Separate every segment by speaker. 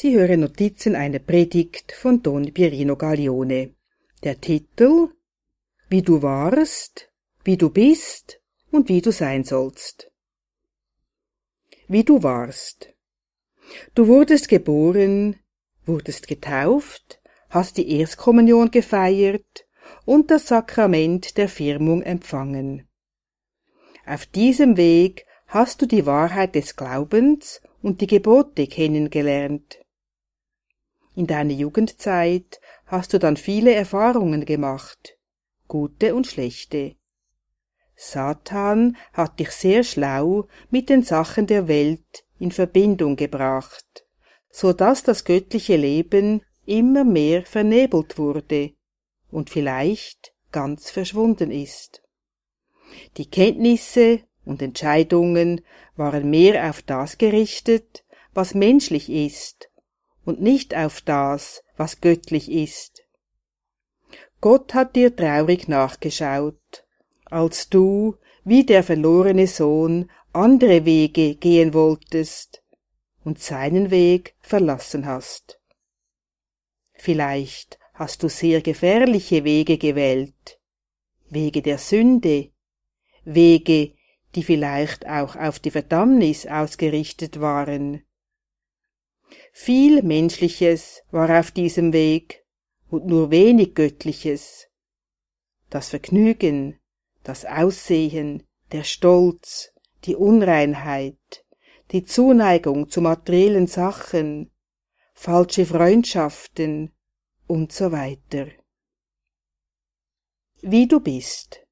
Speaker 1: Sie hören Notizen einer Predigt von Don Pierino Gaglione. Der Titel Wie du warst, wie du bist und wie du sein sollst. Wie du warst. Du wurdest geboren, wurdest getauft, hast die Erstkommunion gefeiert und das Sakrament der Firmung empfangen. Auf diesem Weg hast du die Wahrheit des Glaubens und die Gebote kennengelernt. In deiner Jugendzeit hast du dann viele Erfahrungen gemacht, gute und schlechte. Satan hat dich sehr schlau mit den Sachen der Welt in Verbindung gebracht, so dass das göttliche Leben immer mehr vernebelt wurde und vielleicht ganz verschwunden ist. Die Kenntnisse und Entscheidungen waren mehr auf das gerichtet, was menschlich ist und nicht auf das, was göttlich ist. Gott hat dir traurig nachgeschaut, als du, wie der verlorene Sohn, andere Wege gehen wolltest und seinen Weg verlassen hast. Vielleicht hast du sehr gefährliche Wege gewählt, Wege der Sünde, Wege, die vielleicht auch auf die Verdammnis ausgerichtet waren. Viel Menschliches war auf diesem Weg und nur wenig Göttliches. Das Vergnügen, das Aussehen, der Stolz, die Unreinheit, die Zuneigung zu materiellen Sachen, falsche Freundschaften und so weiter. Wie du bist.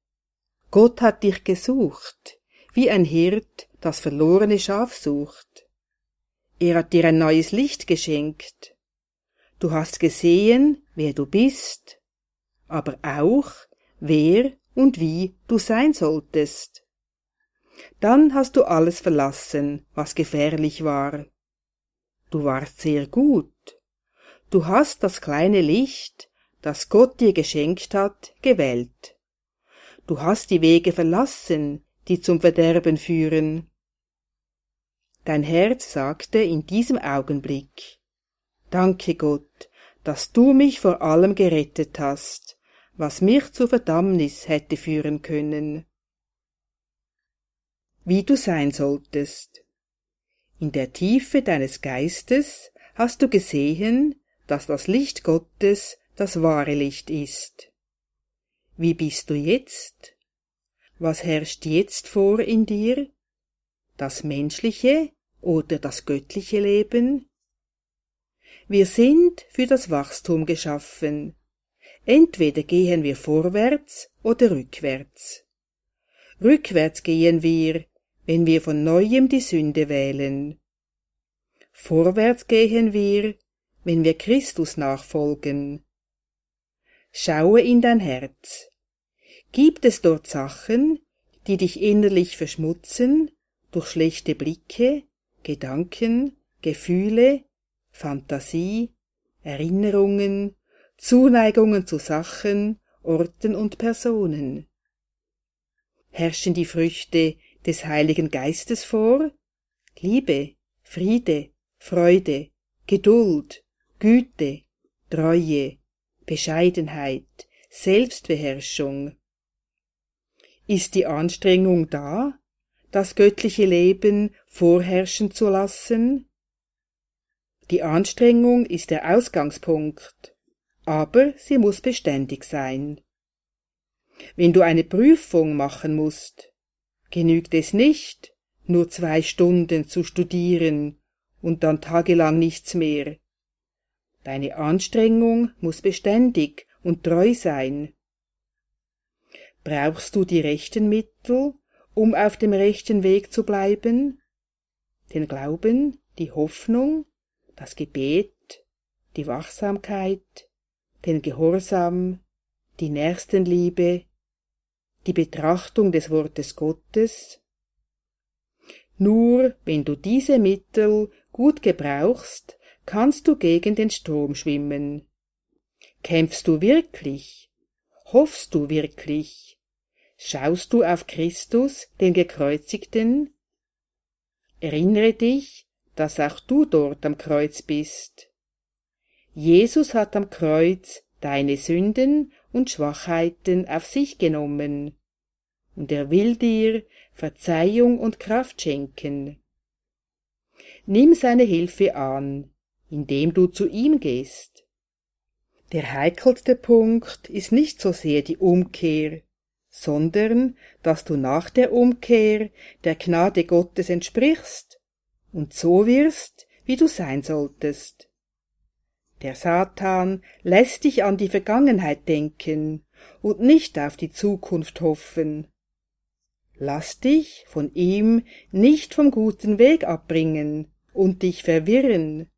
Speaker 1: Gott hat dich gesucht, wie ein Hirt das verlorene Schaf sucht. Er hat dir ein neues Licht geschenkt. Du hast gesehen, wer du bist, aber auch, wer und wie du sein solltest. Dann hast du alles verlassen, was gefährlich war. Du warst sehr gut. Du hast das kleine Licht, das Gott dir geschenkt hat, gewählt. Du hast die Wege verlassen, die zum Verderben führen. Dein Herz sagte in diesem Augenblick Danke Gott, dass du mich vor allem gerettet hast, was mich zur Verdammnis hätte führen können. Wie du sein solltest. In der Tiefe deines Geistes hast du gesehen, dass das Licht Gottes das wahre Licht ist. Wie bist du jetzt? Was herrscht jetzt vor in dir? Das menschliche oder das göttliche Leben? Wir sind für das Wachstum geschaffen. Entweder gehen wir vorwärts oder rückwärts. Rückwärts gehen wir, wenn wir von neuem die Sünde wählen. Vorwärts gehen wir, wenn wir Christus nachfolgen. Schaue in dein Herz. Gibt es dort Sachen, die dich innerlich verschmutzen durch schlechte Blicke, Gedanken, Gefühle, Fantasie, Erinnerungen, Zuneigungen zu Sachen, Orten und Personen. Herrschen die Früchte des Heiligen Geistes vor? Liebe, Friede, Freude, Geduld, Güte, Treue, Bescheidenheit, Selbstbeherrschung. Ist die Anstrengung da, das göttliche Leben vorherrschen zu lassen? Die Anstrengung ist der Ausgangspunkt, aber sie muss beständig sein. Wenn du eine Prüfung machen musst, genügt es nicht, nur zwei Stunden zu studieren und dann tagelang nichts mehr. Deine Anstrengung muss beständig und treu sein. Brauchst du die rechten Mittel, um auf dem rechten Weg zu bleiben? Den Glauben, die Hoffnung, das Gebet, die Wachsamkeit, den Gehorsam, die Nächstenliebe, die Betrachtung des Wortes Gottes. Nur wenn du diese Mittel gut gebrauchst, kannst du gegen den Strom schwimmen. Kämpfst du wirklich? Hoffst du wirklich? Schaust du auf Christus, den Gekreuzigten? Erinnere dich, dass auch du dort am Kreuz bist. Jesus hat am Kreuz deine Sünden und Schwachheiten auf sich genommen, und er will dir Verzeihung und Kraft schenken. Nimm seine Hilfe an, indem du zu ihm gehst. Der heikelste Punkt ist nicht so sehr die Umkehr, sondern dass du nach der Umkehr der Gnade Gottes entsprichst und so wirst, wie du sein solltest. Der Satan lässt dich an die Vergangenheit denken und nicht auf die Zukunft hoffen. Lass dich von ihm nicht vom guten Weg abbringen und dich verwirren.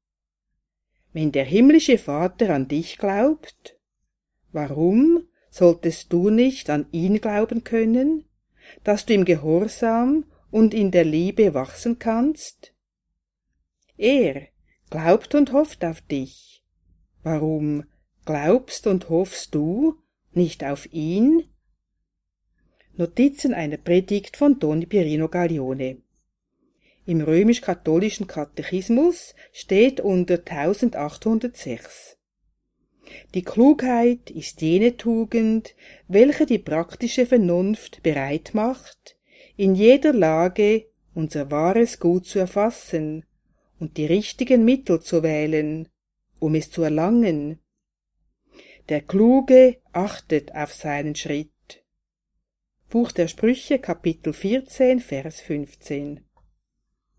Speaker 1: Wenn der himmlische Vater an dich glaubt, warum solltest du nicht an ihn glauben können, dass du im Gehorsam und in der Liebe wachsen kannst? Er glaubt und hofft auf dich. Warum glaubst und hoffst du nicht auf ihn? Notizen einer Predigt von Don Pierino Gaglione im römisch-katholischen Katechismus steht unter 1806. Die Klugheit ist jene Tugend, welche die praktische Vernunft bereit macht, in jeder Lage unser wahres Gut zu erfassen und die richtigen Mittel zu wählen, um es zu erlangen. Der Kluge achtet auf seinen Schritt. Buch der Sprüche Kapitel 14 Vers 15